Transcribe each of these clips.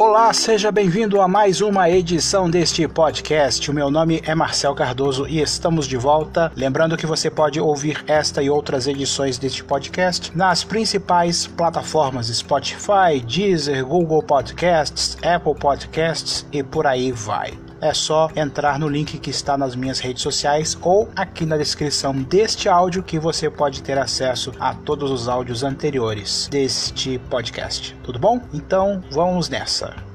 Olá, seja bem-vindo a mais uma edição deste podcast. O meu nome é Marcel Cardoso e estamos de volta. Lembrando que você pode ouvir esta e outras edições deste podcast nas principais plataformas Spotify, Deezer, Google Podcasts, Apple Podcasts e por aí vai é só entrar no link que está nas minhas redes sociais ou aqui na descrição deste áudio que você pode ter acesso a todos os áudios anteriores deste podcast. Tudo bom? Então vamos nessa.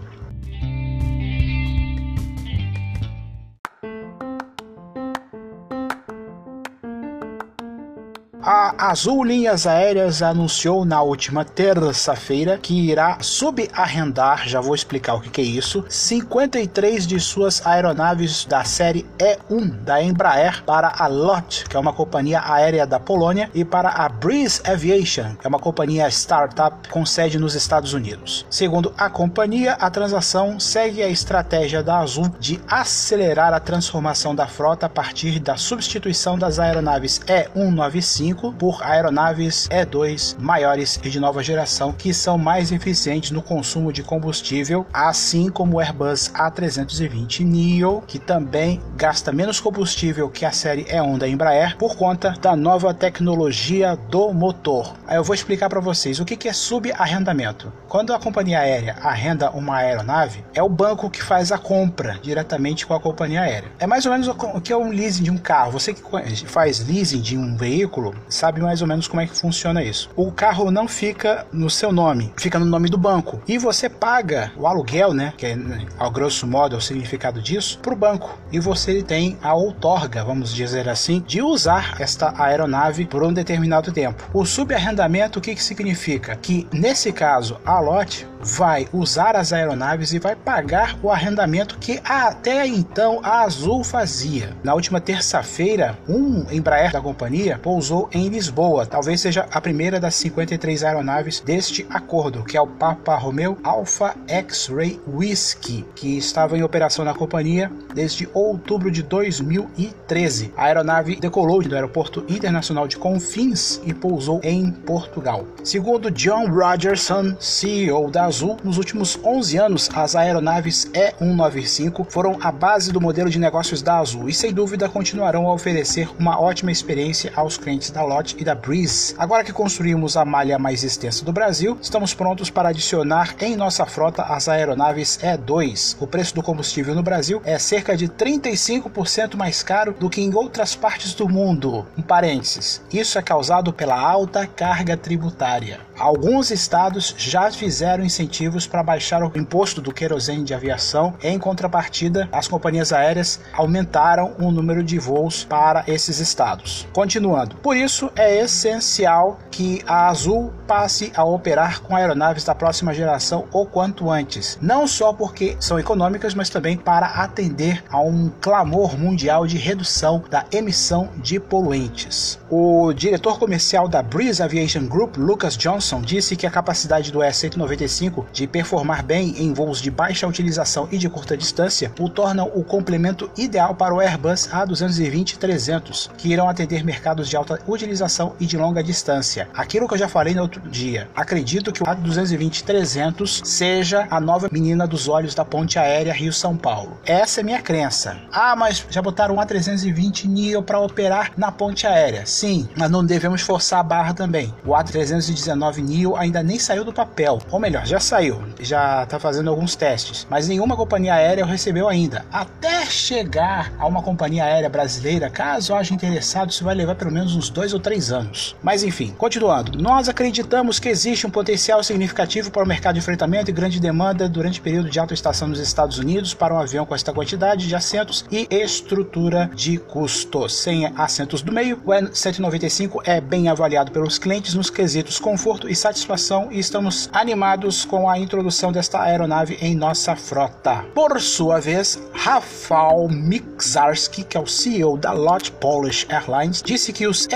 A Azul Linhas Aéreas anunciou na última terça-feira que irá subarrendar, já vou explicar o que, é isso, 53 de suas aeronaves da série E1 da Embraer para a LOT, que é uma companhia aérea da Polônia, e para a Breeze Aviation, que é uma companhia startup com sede nos Estados Unidos. Segundo a companhia, a transação segue a estratégia da Azul de acelerar a transformação da frota a partir da substituição das aeronaves E195 por aeronaves E2 maiores e de nova geração que são mais eficientes no consumo de combustível, assim como o Airbus A320 Neo, que também gasta menos combustível que a série E1 da Embraer por conta da nova tecnologia do motor. Aí eu vou explicar para vocês o que é subarrendamento. Quando a companhia aérea arrenda uma aeronave, é o banco que faz a compra diretamente com a companhia aérea. É mais ou menos o que é um leasing de um carro. Você que faz leasing de um veículo, sabe mais ou menos como é que funciona isso. O carro não fica no seu nome, fica no nome do banco. E você paga o aluguel, né? Que é, ao grosso modo, é o significado disso, para o banco. E você tem a outorga, vamos dizer assim, de usar esta aeronave por um determinado tempo. O subarrendamento, o que, que significa? Que nesse caso, a lote vai usar as aeronaves e vai pagar o arrendamento que até então a Azul fazia. Na última terça-feira, um Embraer da companhia pousou em Lisboa. Talvez seja a primeira das 53 aeronaves deste acordo, que é o Papa Romeo Alpha X-Ray Whiskey, que estava em operação na companhia desde outubro de 2013. A aeronave decolou do Aeroporto Internacional de Confins e pousou em Portugal. Segundo John Rogerson, CEO da Azul, nos últimos 11 anos, as aeronaves E195 foram a base do modelo de negócios da Azul e, sem dúvida, continuarão a oferecer uma ótima experiência aos clientes da Lot e da Breeze. Agora que construímos a malha mais extensa do Brasil, estamos prontos para adicionar em nossa frota as aeronaves E2. O preço do combustível no Brasil é cerca de 35% mais caro do que em outras partes do mundo. Um parênteses, isso é causado pela alta carga tributária. Alguns estados já fizeram incentivos para baixar o imposto do querosene de aviação. Em contrapartida, as companhias aéreas aumentaram o número de voos para esses estados. Continuando, por isso é essencial que a Azul passe a operar com aeronaves da próxima geração o quanto antes, não só porque são econômicas, mas também para atender a um clamor mundial de redução da emissão de poluentes. O diretor comercial da Breeze Aviation Group, Lucas Johnson, disse que a capacidade do E195 de performar bem em voos de baixa utilização e de curta distância o tornam o complemento ideal para o Airbus A220-300, que irão atender mercados de alta utilização e de longa distância. Aquilo que eu já falei no outro dia, acredito que o A220-300 seja a nova menina dos olhos da ponte aérea Rio-São Paulo. Essa é minha crença. Ah, mas já botaram um A320 NEO para operar na ponte aérea. Sim, mas não devemos forçar a barra também. O A319 NEO ainda nem saiu do papel, ou melhor, já saiu, já está fazendo alguns testes, mas nenhuma companhia aérea o recebeu ainda. Até chegar a uma companhia aérea brasileira, caso haja interessado, isso vai levar pelo menos uns dois ou três anos. Mas enfim, continuando, nós acreditamos que existe um potencial significativo para o mercado de enfrentamento e grande demanda durante o período de alta estação nos Estados Unidos para um avião com esta quantidade de assentos e estrutura de custos. Sem assentos do meio, o N195 é bem avaliado pelos clientes nos quesitos conforto e satisfação e estamos animados com a introdução desta aeronave em nossa frota. Por sua vez, Rafał Mixarski, que é o CEO da Lot Polish Airlines, disse que os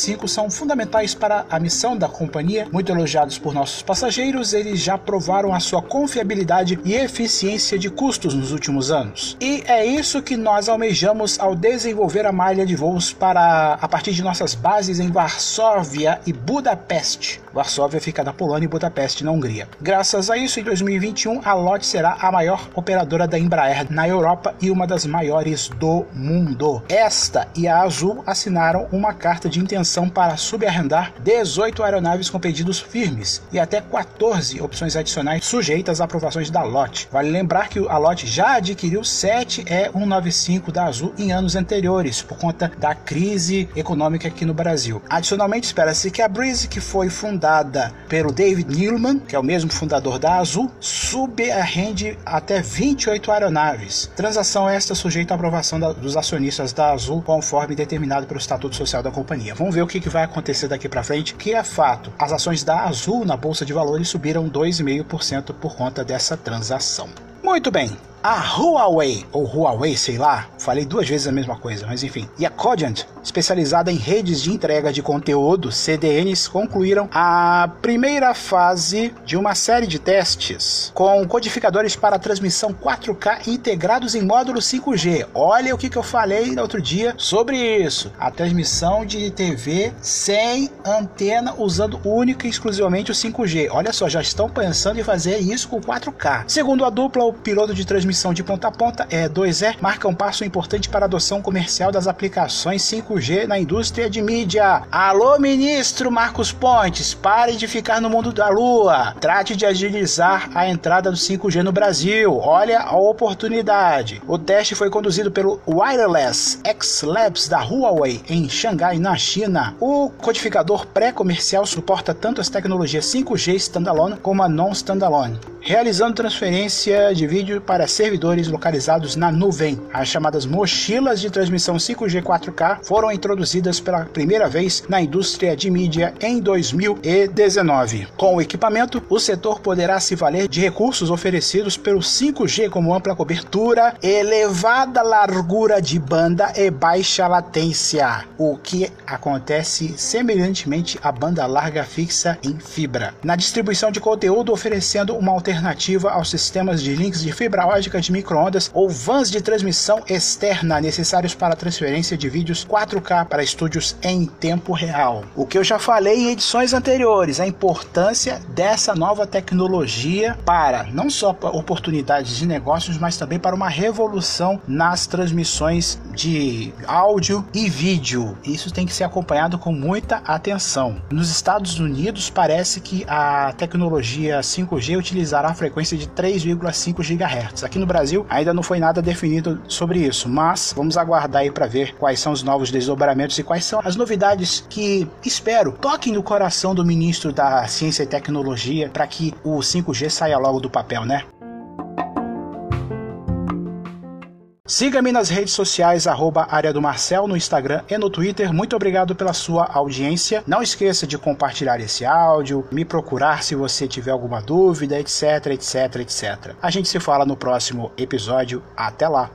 195 são fundamentais para a missão da companhia. Muito elogiados por nossos passageiros, eles já provaram a sua confiabilidade e eficiência de custos nos últimos anos. E é isso que nós almejamos ao desenvolver a malha de voos para a partir de nossas bases em Varsóvia e Budapeste. Varsóvia fica na Polônia e Budapeste na Hungria. Graças a isso, em 2021, a LOT será a maior operadora da Embraer na Europa e uma das maiores do mundo. Esta e a Azul assinaram uma carta de intenção para subarrendar 18 aeronaves com pedidos firmes e até 14 opções adicionais sujeitas a aprovações da LOT. Vale lembrar que a LOT já adquiriu 7 E195 da Azul em anos anteriores, por conta da crise econômica aqui no Brasil. Adicionalmente, espera-se que a Breeze, que foi fundada pelo David Neilman, que é o mesmo fundador da Azul, subarrende até 28 aeronaves. Transação esta sujeita à aprovação da, dos acionistas da Azul, conforme determinado pelo Estatuto Social da companhia. Vamos ver o que, que vai acontecer daqui para frente, que é fato. As ações da Azul na Bolsa de Valores subiram 2,5% por conta dessa transação. Muito bem, a Huawei, ou Huawei, sei lá, falei duas vezes a mesma coisa, mas enfim. E a Cogent, especializada em redes de entrega de conteúdo, CDNs, concluíram a primeira fase de uma série de testes com codificadores para transmissão 4K integrados em módulo 5G. Olha o que, que eu falei no outro dia sobre isso. A transmissão de TV sem antena, usando única e exclusivamente o 5G. Olha só, já estão pensando em fazer isso com 4K. Segundo a dupla, o piloto de transmissão transmissão de ponta a ponta é 2E marca um passo importante para a adoção comercial das aplicações 5G na indústria de mídia. Alô, ministro Marcos Pontes, pare de ficar no mundo da lua. Trate de agilizar a entrada do 5G no Brasil. Olha a oportunidade. O teste foi conduzido pelo Wireless X Labs da Huawei em Xangai, na China. O codificador pré-comercial suporta tanto as tecnologias 5G standalone como a non-standalone, realizando transferência de vídeo para servidores localizados na nuvem. As chamadas mochilas de transmissão 5G 4K foram introduzidas pela primeira vez na indústria de mídia em 2019. Com o equipamento, o setor poderá se valer de recursos oferecidos pelo 5G como ampla cobertura, elevada largura de banda e baixa latência, o que acontece semelhantemente à banda larga fixa em fibra. Na distribuição de conteúdo, oferecendo uma alternativa aos sistemas de links de fibra ótica de microondas ou vans de transmissão externa necessários para transferência de vídeos 4K para estúdios em tempo real. O que eu já falei em edições anteriores, a importância dessa nova tecnologia para não só oportunidades de negócios, mas também para uma revolução nas transmissões de áudio e vídeo. Isso tem que ser acompanhado com muita atenção. Nos Estados Unidos, parece que a tecnologia 5G utilizará a frequência de 3,5 GHz. Aqui no Brasil ainda não foi nada definido sobre isso, mas vamos aguardar aí para ver quais são os novos desdobramentos e quais são as novidades que espero toquem no coração do ministro da Ciência e Tecnologia para que o 5G saia logo do papel, né? Siga-me nas redes sociais, arroba área do Marcel, no Instagram e no Twitter. Muito obrigado pela sua audiência. Não esqueça de compartilhar esse áudio, me procurar se você tiver alguma dúvida, etc, etc, etc. A gente se fala no próximo episódio. Até lá!